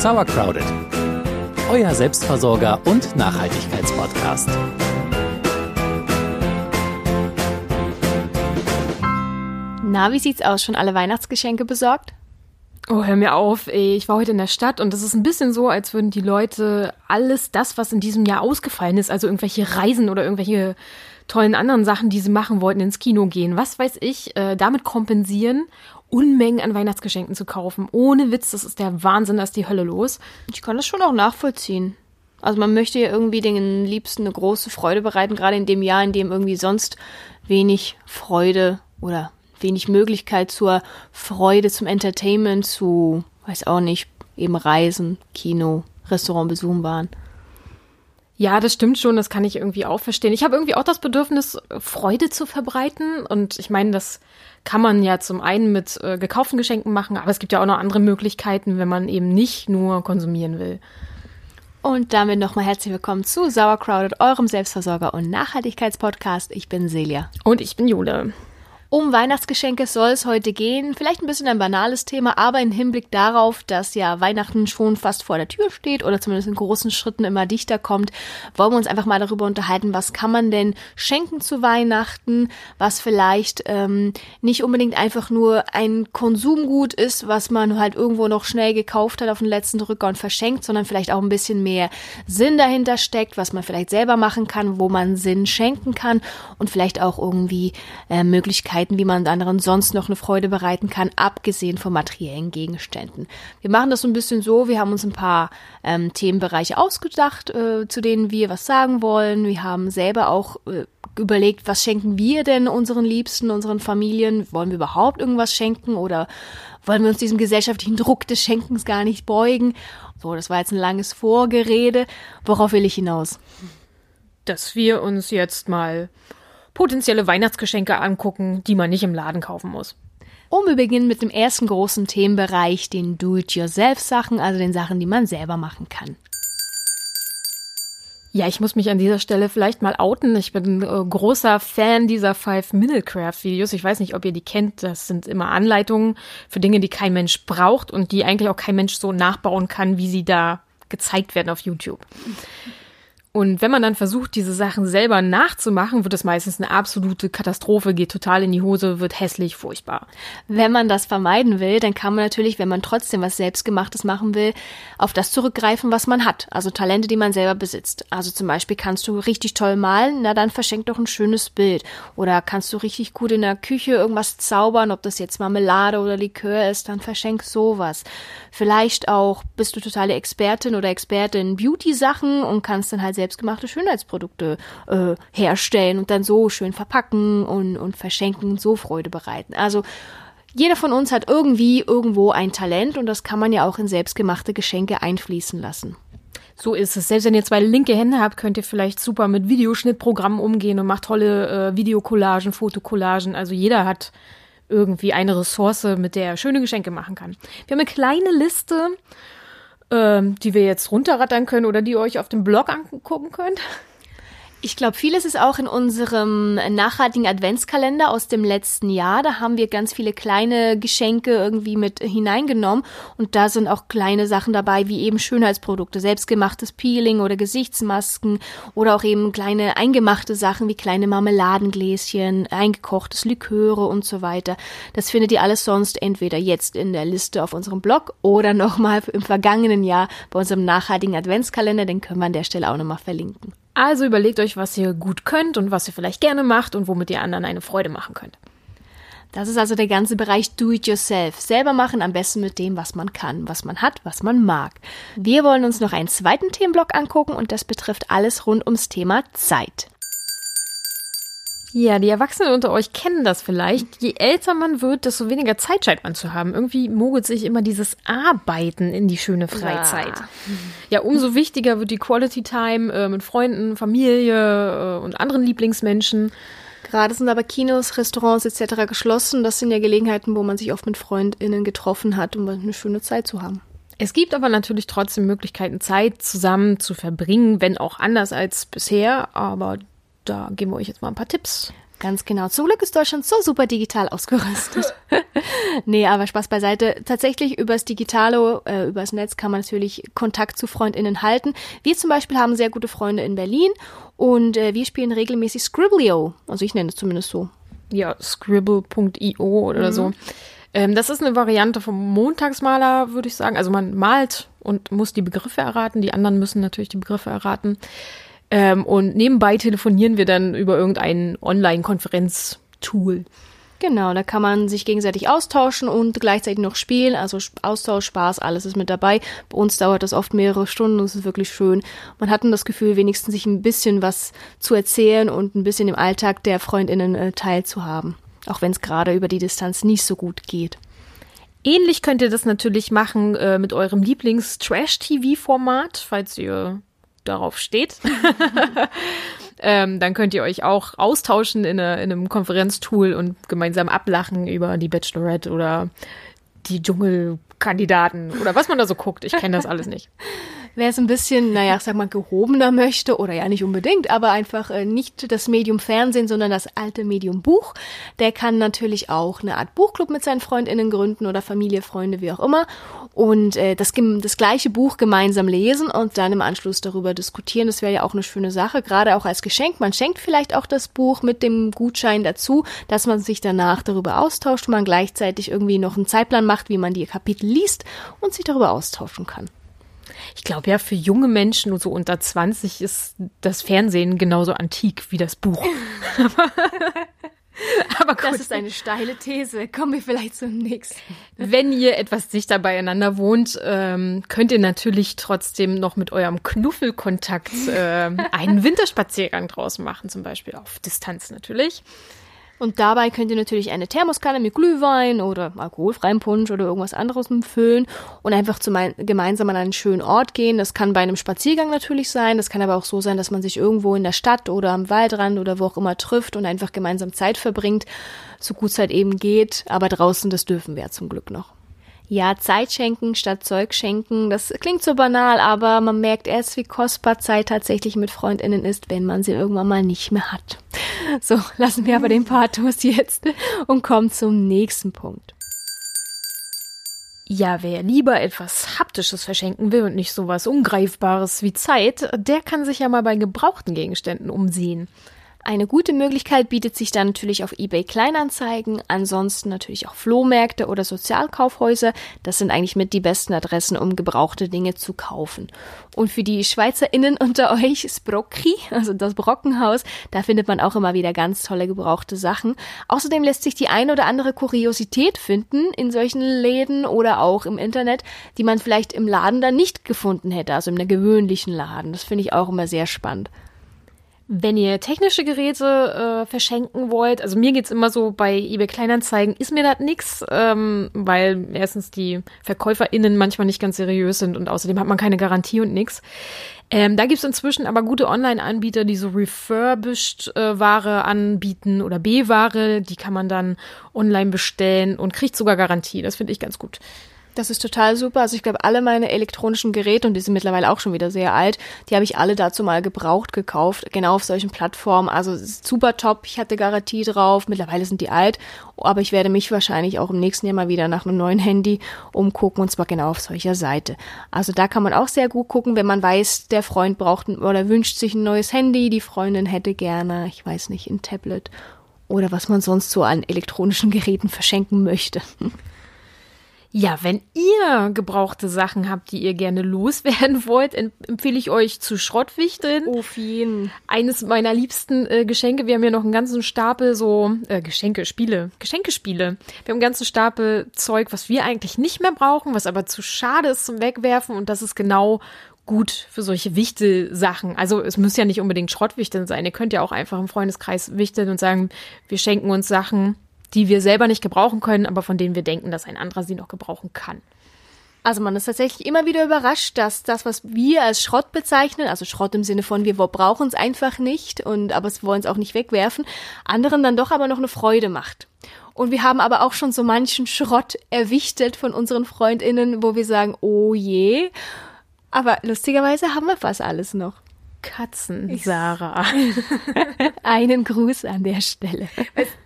Sauercrowded, euer Selbstversorger und Nachhaltigkeitspodcast. Na, wie sieht's aus? Schon alle Weihnachtsgeschenke besorgt? Oh, hör mir auf, ey. Ich war heute in der Stadt und es ist ein bisschen so, als würden die Leute alles das, was in diesem Jahr ausgefallen ist, also irgendwelche Reisen oder irgendwelche tollen anderen Sachen, die sie machen wollten, ins Kino gehen, was weiß ich, äh, damit kompensieren, Unmengen an Weihnachtsgeschenken zu kaufen. Ohne Witz, das ist der Wahnsinn, da ist die Hölle los. Ich kann das schon auch nachvollziehen. Also man möchte ja irgendwie den Liebsten eine große Freude bereiten, gerade in dem Jahr, in dem irgendwie sonst wenig Freude oder wenig Möglichkeit zur Freude, zum Entertainment, zu, weiß auch nicht, eben Reisen, Kino, Restaurant besuchen waren. Ja, das stimmt schon, das kann ich irgendwie auch verstehen. Ich habe irgendwie auch das Bedürfnis, Freude zu verbreiten. Und ich meine, das kann man ja zum einen mit äh, gekauften Geschenken machen, aber es gibt ja auch noch andere Möglichkeiten, wenn man eben nicht nur konsumieren will. Und damit nochmal herzlich willkommen zu Sauercrowded, eurem Selbstversorger- und Nachhaltigkeitspodcast. Ich bin Celia. Und ich bin Jule. Um Weihnachtsgeschenke soll es heute gehen. Vielleicht ein bisschen ein banales Thema, aber im Hinblick darauf, dass ja Weihnachten schon fast vor der Tür steht oder zumindest in großen Schritten immer dichter kommt, wollen wir uns einfach mal darüber unterhalten, was kann man denn schenken zu Weihnachten, was vielleicht ähm, nicht unbedingt einfach nur ein Konsumgut ist, was man halt irgendwo noch schnell gekauft hat auf den letzten Drücker und verschenkt, sondern vielleicht auch ein bisschen mehr Sinn dahinter steckt, was man vielleicht selber machen kann, wo man Sinn schenken kann und vielleicht auch irgendwie äh, Möglichkeiten Möglichkeiten, wie man anderen sonst noch eine Freude bereiten kann, abgesehen von materiellen Gegenständen. Wir machen das so ein bisschen so, wir haben uns ein paar ähm, Themenbereiche ausgedacht, äh, zu denen wir was sagen wollen. Wir haben selber auch äh, überlegt, was schenken wir denn unseren Liebsten, unseren Familien? Wollen wir überhaupt irgendwas schenken oder wollen wir uns diesem gesellschaftlichen Druck des Schenkens gar nicht beugen? So, das war jetzt ein langes Vorgerede. Worauf will ich hinaus? Dass wir uns jetzt mal potenzielle Weihnachtsgeschenke angucken, die man nicht im Laden kaufen muss. Und wir beginnen mit dem ersten großen Themenbereich, den Do-it-yourself-Sachen, also den Sachen, die man selber machen kann. Ja, ich muss mich an dieser Stelle vielleicht mal outen. Ich bin äh, großer Fan dieser Five-Minute-Craft-Videos. Ich weiß nicht, ob ihr die kennt. Das sind immer Anleitungen für Dinge, die kein Mensch braucht und die eigentlich auch kein Mensch so nachbauen kann, wie sie da gezeigt werden auf YouTube. Und wenn man dann versucht, diese Sachen selber nachzumachen, wird es meistens eine absolute Katastrophe, geht total in die Hose, wird hässlich, furchtbar. Wenn man das vermeiden will, dann kann man natürlich, wenn man trotzdem was Selbstgemachtes machen will, auf das zurückgreifen, was man hat. Also Talente, die man selber besitzt. Also zum Beispiel kannst du richtig toll malen, na dann verschenk doch ein schönes Bild. Oder kannst du richtig gut in der Küche irgendwas zaubern, ob das jetzt Marmelade oder Likör ist, dann verschenk sowas. Vielleicht auch bist du totale Expertin oder Experte in Beauty-Sachen und kannst dann halt selbstgemachte Schönheitsprodukte äh, herstellen und dann so schön verpacken und, und verschenken, so Freude bereiten. Also jeder von uns hat irgendwie irgendwo ein Talent und das kann man ja auch in selbstgemachte Geschenke einfließen lassen. So ist es. Selbst wenn ihr zwei linke Hände habt, könnt ihr vielleicht super mit Videoschnittprogrammen umgehen und macht tolle äh, Videocollagen, Fotocollagen. Also jeder hat irgendwie eine Ressource, mit der er schöne Geschenke machen kann. Wir haben eine kleine Liste ähm, die wir jetzt runterrattern können oder die ihr euch auf dem Blog angucken könnt. Ich glaube, vieles ist auch in unserem nachhaltigen Adventskalender aus dem letzten Jahr. Da haben wir ganz viele kleine Geschenke irgendwie mit hineingenommen. Und da sind auch kleine Sachen dabei, wie eben Schönheitsprodukte, selbstgemachtes Peeling oder Gesichtsmasken oder auch eben kleine eingemachte Sachen wie kleine Marmeladengläschen, eingekochtes Liköre und so weiter. Das findet ihr alles sonst entweder jetzt in der Liste auf unserem Blog oder nochmal im vergangenen Jahr bei unserem nachhaltigen Adventskalender. Den können wir an der Stelle auch nochmal verlinken. Also überlegt euch, was ihr gut könnt und was ihr vielleicht gerne macht und womit ihr anderen eine Freude machen könnt. Das ist also der ganze Bereich Do-it-yourself. Selber machen, am besten mit dem, was man kann, was man hat, was man mag. Wir wollen uns noch einen zweiten Themenblock angucken und das betrifft alles rund ums Thema Zeit. Ja, die Erwachsenen unter euch kennen das vielleicht. Je älter man wird, desto weniger Zeit scheint man zu haben. Irgendwie mogelt sich immer dieses Arbeiten in die schöne Freizeit. Ja, ja umso wichtiger wird die Quality Time äh, mit Freunden, Familie äh, und anderen Lieblingsmenschen. Gerade sind aber Kinos, Restaurants etc. geschlossen. Das sind ja Gelegenheiten, wo man sich oft mit FreundInnen getroffen hat, um eine schöne Zeit zu haben. Es gibt aber natürlich trotzdem Möglichkeiten, Zeit zusammen zu verbringen, wenn auch anders als bisher. Aber da geben wir euch jetzt mal ein paar Tipps. Ganz genau. Zum Glück ist Deutschland so super digital ausgerüstet. nee, aber Spaß beiseite. Tatsächlich übers Digitale, äh, übers Netz kann man natürlich Kontakt zu FreundInnen halten. Wir zum Beispiel haben sehr gute Freunde in Berlin und äh, wir spielen regelmäßig Scribblio. Also ich nenne es zumindest so. Ja, scribble.io oder mhm. so. Ähm, das ist eine Variante vom Montagsmaler, würde ich sagen. Also man malt und muss die Begriffe erraten. Die anderen müssen natürlich die Begriffe erraten. Ähm, und nebenbei telefonieren wir dann über irgendein Online-Konferenz-Tool. Genau, da kann man sich gegenseitig austauschen und gleichzeitig noch spielen. Also Austausch, Spaß, alles ist mit dabei. Bei uns dauert das oft mehrere Stunden und es ist wirklich schön. Man hat dann das Gefühl, wenigstens sich ein bisschen was zu erzählen und ein bisschen im Alltag der Freundinnen äh, teilzuhaben. Auch wenn es gerade über die Distanz nicht so gut geht. Ähnlich könnt ihr das natürlich machen äh, mit eurem Lieblings-Trash-TV-Format, falls ihr darauf steht. ähm, dann könnt ihr euch auch austauschen in, eine, in einem Konferenztool und gemeinsam ablachen über die Bachelorette oder die Dschungelkandidaten oder was man da so guckt. Ich kenne das alles nicht. wer es ein bisschen, naja, sag mal, gehobener möchte, oder ja nicht unbedingt, aber einfach äh, nicht das Medium Fernsehen, sondern das alte Medium Buch, der kann natürlich auch eine Art Buchclub mit seinen FreundInnen gründen oder Familie, Freunde, wie auch immer. Und äh, das, das gleiche Buch gemeinsam lesen und dann im Anschluss darüber diskutieren. Das wäre ja auch eine schöne Sache, gerade auch als Geschenk. Man schenkt vielleicht auch das Buch mit dem Gutschein dazu, dass man sich danach darüber austauscht man gleichzeitig irgendwie noch einen Zeitplan macht, wie man die Kapitel liest und sich darüber austauschen kann. Ich glaube ja, für junge Menschen so unter 20 ist das Fernsehen genauso antik wie das Buch. Aber gut. Das ist eine steile These. Kommen wir vielleicht zum nächsten. Wenn ihr etwas dichter beieinander wohnt, ähm, könnt ihr natürlich trotzdem noch mit eurem Knuffelkontakt äh, einen Winterspaziergang draus machen, zum Beispiel auf Distanz natürlich. Und dabei könnt ihr natürlich eine Thermoskanne mit Glühwein oder alkoholfreiem Punsch oder irgendwas anderes füllen und einfach zu gemeinsam an einen schönen Ort gehen. Das kann bei einem Spaziergang natürlich sein. Das kann aber auch so sein, dass man sich irgendwo in der Stadt oder am Waldrand oder wo auch immer trifft und einfach gemeinsam Zeit verbringt, so gut es halt eben geht. Aber draußen, das dürfen wir ja zum Glück noch. Ja, Zeit schenken statt Zeug schenken, das klingt so banal, aber man merkt erst, wie kostbar Zeit tatsächlich mit Freundinnen ist, wenn man sie irgendwann mal nicht mehr hat. So, lassen wir aber den Pathos jetzt und kommen zum nächsten Punkt. Ja, wer lieber etwas Haptisches verschenken will und nicht sowas Ungreifbares wie Zeit, der kann sich ja mal bei gebrauchten Gegenständen umsehen. Eine gute Möglichkeit bietet sich dann natürlich auf eBay Kleinanzeigen, ansonsten natürlich auch Flohmärkte oder Sozialkaufhäuser. Das sind eigentlich mit die besten Adressen, um gebrauchte Dinge zu kaufen. Und für die SchweizerInnen unter euch, Sprocki, also das Brockenhaus, da findet man auch immer wieder ganz tolle gebrauchte Sachen. Außerdem lässt sich die ein oder andere Kuriosität finden in solchen Läden oder auch im Internet, die man vielleicht im Laden dann nicht gefunden hätte, also in der gewöhnlichen Laden. Das finde ich auch immer sehr spannend. Wenn ihr technische Geräte äh, verschenken wollt, also mir geht's immer so bei eBay Kleinanzeigen, ist mir das nix, ähm, weil erstens die VerkäuferInnen manchmal nicht ganz seriös sind und außerdem hat man keine Garantie und nix. Ähm, da gibt's inzwischen aber gute Online-Anbieter, die so refurbished äh, Ware anbieten oder B-Ware, die kann man dann online bestellen und kriegt sogar Garantie. Das finde ich ganz gut. Das ist total super. Also ich glaube, alle meine elektronischen Geräte, und die sind mittlerweile auch schon wieder sehr alt, die habe ich alle dazu mal gebraucht gekauft, genau auf solchen Plattformen. Also super top, ich hatte Garantie drauf. Mittlerweile sind die alt, aber ich werde mich wahrscheinlich auch im nächsten Jahr mal wieder nach einem neuen Handy umgucken, und zwar genau auf solcher Seite. Also da kann man auch sehr gut gucken, wenn man weiß, der Freund braucht oder wünscht sich ein neues Handy, die Freundin hätte gerne, ich weiß nicht, ein Tablet oder was man sonst so an elektronischen Geräten verschenken möchte. Ja, wenn ihr gebrauchte Sachen habt, die ihr gerne loswerden wollt, empfehle ich euch zu Schrottwichteln. Oh, vielen. Eines meiner liebsten äh, Geschenke. Wir haben ja noch einen ganzen Stapel so äh, Geschenke, Spiele, Geschenkespiele. Wir haben einen ganzen Stapel Zeug, was wir eigentlich nicht mehr brauchen, was aber zu schade ist zum Wegwerfen und das ist genau gut für solche Wichtelsachen. Also es muss ja nicht unbedingt Schrottwichteln sein. Ihr könnt ja auch einfach im Freundeskreis wichteln und sagen, wir schenken uns Sachen, die wir selber nicht gebrauchen können, aber von denen wir denken, dass ein anderer sie noch gebrauchen kann. Also man ist tatsächlich immer wieder überrascht, dass das, was wir als Schrott bezeichnen, also Schrott im Sinne von wir brauchen es einfach nicht und aber es wollen es auch nicht wegwerfen, anderen dann doch aber noch eine Freude macht. Und wir haben aber auch schon so manchen Schrott erwichtet von unseren Freundinnen, wo wir sagen, oh je. Aber lustigerweise haben wir fast alles noch. Katzen, Sarah. Einen Gruß an der Stelle.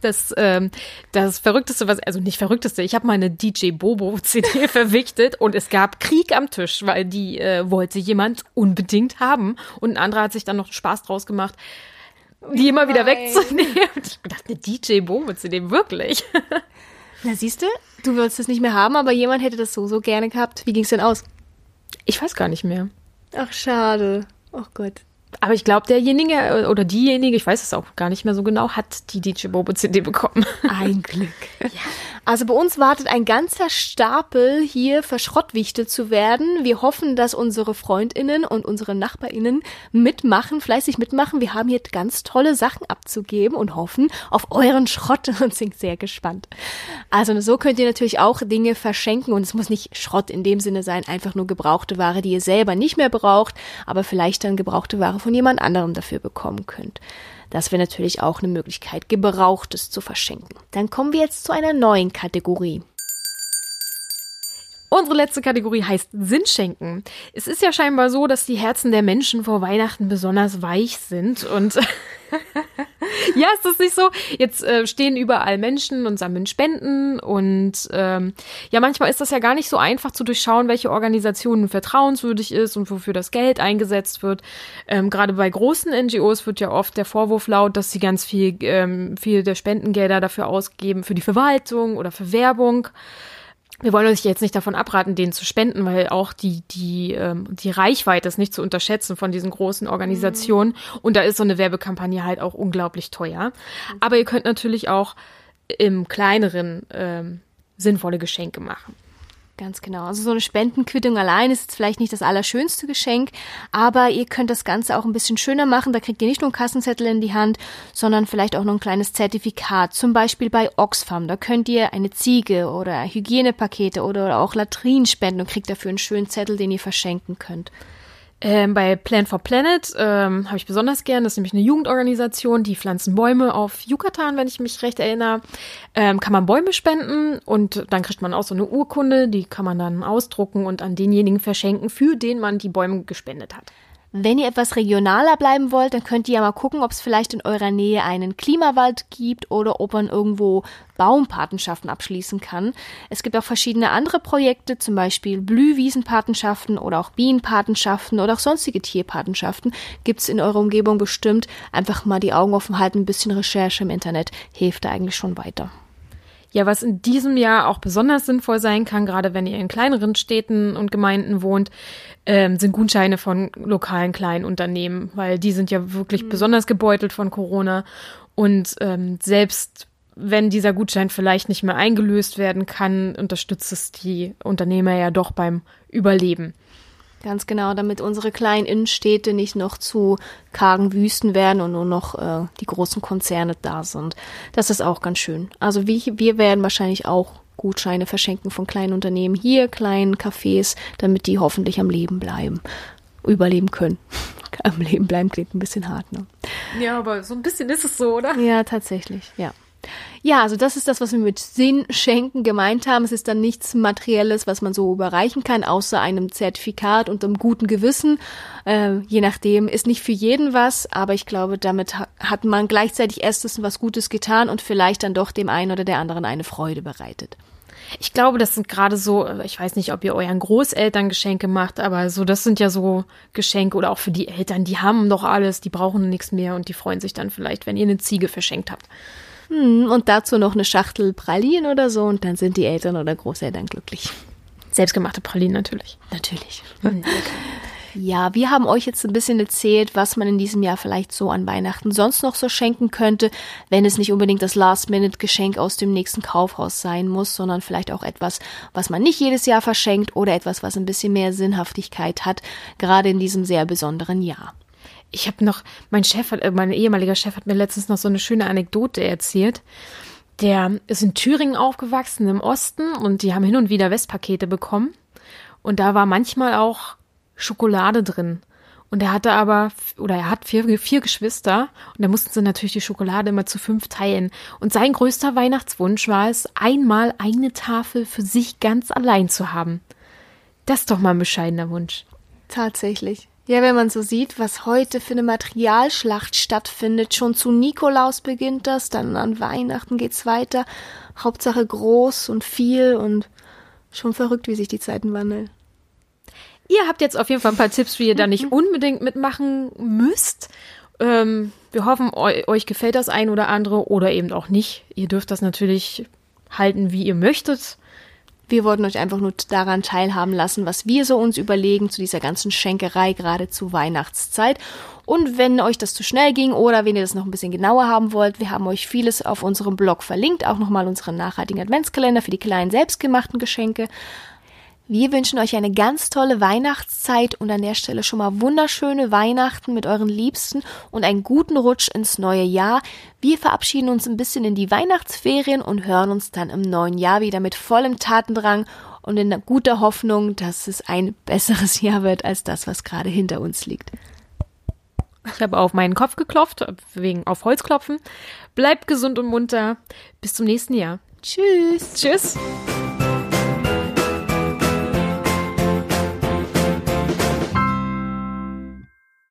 Das, ähm, das Verrückteste, was, also nicht Verrückteste, ich habe meine DJ Bobo CD verwichtet und es gab Krieg am Tisch, weil die äh, wollte jemand unbedingt haben. Und ein anderer hat sich dann noch Spaß draus gemacht, die immer wieder wegzunehmen. Ich dachte, eine DJ Bobo CD, wirklich. Na siehst du, du würdest es nicht mehr haben, aber jemand hätte das so, so gerne gehabt. Wie ging es denn aus? Ich weiß gar nicht mehr. Ach, schade. Oh Gott. Aber ich glaube, derjenige äh, oder diejenige, ich weiß es auch gar nicht mehr so genau, hat die DJ Bobo CD bekommen. Ein Glück. ja. Also bei uns wartet ein ganzer Stapel hier verschrottwichtet zu werden. Wir hoffen, dass unsere Freundinnen und unsere Nachbarinnen mitmachen, fleißig mitmachen. Wir haben hier ganz tolle Sachen abzugeben und hoffen auf euren Schrott und sind sehr gespannt. Also so könnt ihr natürlich auch Dinge verschenken und es muss nicht Schrott in dem Sinne sein, einfach nur gebrauchte Ware, die ihr selber nicht mehr braucht, aber vielleicht dann gebrauchte Ware von jemand anderem dafür bekommen könnt. Das wäre natürlich auch eine Möglichkeit, Gebrauchtes zu verschenken. Dann kommen wir jetzt zu einer neuen Kategorie. Unsere letzte Kategorie heißt Sinnschenken. Es ist ja scheinbar so, dass die Herzen der Menschen vor Weihnachten besonders weich sind und ja, ist das nicht so? Jetzt äh, stehen überall Menschen und sammeln Spenden und ähm, ja, manchmal ist das ja gar nicht so einfach zu durchschauen, welche Organisation vertrauenswürdig ist und wofür das Geld eingesetzt wird. Ähm, Gerade bei großen NGOs wird ja oft der Vorwurf laut, dass sie ganz viel, ähm, viel der Spendengelder dafür ausgeben für die Verwaltung oder für Werbung wir wollen euch jetzt nicht davon abraten, denen zu spenden, weil auch die, die, ähm, die Reichweite ist nicht zu unterschätzen von diesen großen Organisationen. Mhm. Und da ist so eine Werbekampagne halt auch unglaublich teuer. Aber ihr könnt natürlich auch im kleineren ähm, sinnvolle Geschenke machen. Ganz genau. Also so eine Spendenquittung allein ist jetzt vielleicht nicht das allerschönste Geschenk, aber ihr könnt das Ganze auch ein bisschen schöner machen. Da kriegt ihr nicht nur einen Kassenzettel in die Hand, sondern vielleicht auch noch ein kleines Zertifikat. Zum Beispiel bei Oxfam. Da könnt ihr eine Ziege oder Hygienepakete oder auch Latrinen spenden und kriegt dafür einen schönen Zettel, den ihr verschenken könnt. Ähm, bei Plan for Planet ähm, habe ich besonders gern, das ist nämlich eine Jugendorganisation, die pflanzen Bäume auf Yucatan, wenn ich mich recht erinnere. Ähm, kann man Bäume spenden und dann kriegt man auch so eine Urkunde, die kann man dann ausdrucken und an denjenigen verschenken, für den man die Bäume gespendet hat. Wenn ihr etwas regionaler bleiben wollt, dann könnt ihr ja mal gucken, ob es vielleicht in eurer Nähe einen Klimawald gibt oder ob man irgendwo Baumpatenschaften abschließen kann. Es gibt auch verschiedene andere Projekte, zum Beispiel Blühwiesenpatenschaften oder auch Bienenpatenschaften oder auch sonstige Tierpatenschaften. Gibt es in eurer Umgebung bestimmt. Einfach mal die Augen offen halten, ein bisschen Recherche im Internet hilft da eigentlich schon weiter. Ja, was in diesem Jahr auch besonders sinnvoll sein kann, gerade wenn ihr in kleineren Städten und Gemeinden wohnt, ähm, sind Gutscheine von lokalen kleinen Unternehmen, weil die sind ja wirklich mhm. besonders gebeutelt von Corona. Und ähm, selbst wenn dieser Gutschein vielleicht nicht mehr eingelöst werden kann, unterstützt es die Unternehmer ja doch beim Überleben. Ganz genau, damit unsere kleinen Innenstädte nicht noch zu kargen Wüsten werden und nur noch äh, die großen Konzerne da sind. Das ist auch ganz schön. Also wie, wir werden wahrscheinlich auch Gutscheine verschenken von kleinen Unternehmen hier, kleinen Cafés, damit die hoffentlich am Leben bleiben, überleben können. am Leben bleiben klingt ein bisschen hart, ne? Ja, aber so ein bisschen ist es so, oder? Ja, tatsächlich, ja. Ja, also das ist das, was wir mit Sinn schenken gemeint haben. Es ist dann nichts Materielles, was man so überreichen kann, außer einem Zertifikat und einem guten Gewissen. Äh, je nachdem, ist nicht für jeden was, aber ich glaube, damit hat man gleichzeitig erstens was Gutes getan und vielleicht dann doch dem einen oder der anderen eine Freude bereitet. Ich glaube, das sind gerade so, ich weiß nicht, ob ihr euren Großeltern Geschenke macht, aber so, das sind ja so Geschenke oder auch für die Eltern, die haben doch alles, die brauchen nichts mehr und die freuen sich dann vielleicht, wenn ihr eine Ziege verschenkt habt. Hm, und dazu noch eine Schachtel Pralinen oder so und dann sind die Eltern oder Großeltern glücklich. Selbstgemachte Pralinen natürlich. Natürlich. Hm, ja, wir haben euch jetzt ein bisschen erzählt, was man in diesem Jahr vielleicht so an Weihnachten sonst noch so schenken könnte, wenn es nicht unbedingt das Last-Minute-Geschenk aus dem nächsten Kaufhaus sein muss, sondern vielleicht auch etwas, was man nicht jedes Jahr verschenkt oder etwas, was ein bisschen mehr Sinnhaftigkeit hat, gerade in diesem sehr besonderen Jahr. Ich habe noch, mein Chef, hat, äh, mein ehemaliger Chef hat mir letztens noch so eine schöne Anekdote erzählt. Der ist in Thüringen aufgewachsen, im Osten, und die haben hin und wieder Westpakete bekommen. Und da war manchmal auch Schokolade drin. Und er hatte aber, oder er hat vier, vier Geschwister und da mussten sie natürlich die Schokolade immer zu fünf teilen. Und sein größter Weihnachtswunsch war es, einmal eine Tafel für sich ganz allein zu haben. Das ist doch mal ein bescheidener Wunsch. Tatsächlich. Ja, wenn man so sieht, was heute für eine Materialschlacht stattfindet, schon zu Nikolaus beginnt das, dann an Weihnachten geht's weiter. Hauptsache groß und viel und schon verrückt, wie sich die Zeiten wandeln. Ihr habt jetzt auf jeden Fall ein paar Tipps, wie ihr da nicht unbedingt mitmachen müsst. Ähm, wir hoffen, eu euch gefällt das ein oder andere oder eben auch nicht. Ihr dürft das natürlich halten, wie ihr möchtet. Wir wollten euch einfach nur daran teilhaben lassen, was wir so uns überlegen zu dieser ganzen Schenkerei, gerade zu Weihnachtszeit. Und wenn euch das zu schnell ging oder wenn ihr das noch ein bisschen genauer haben wollt, wir haben euch vieles auf unserem Blog verlinkt, auch nochmal unseren nachhaltigen Adventskalender für die kleinen selbstgemachten Geschenke. Wir wünschen euch eine ganz tolle Weihnachtszeit und an der Stelle schon mal wunderschöne Weihnachten mit euren Liebsten und einen guten Rutsch ins neue Jahr. Wir verabschieden uns ein bisschen in die Weihnachtsferien und hören uns dann im neuen Jahr wieder mit vollem Tatendrang und in guter Hoffnung, dass es ein besseres Jahr wird als das, was gerade hinter uns liegt. Ich habe auf meinen Kopf geklopft, wegen auf Holz klopfen. Bleibt gesund und munter. Bis zum nächsten Jahr. Tschüss. Tschüss.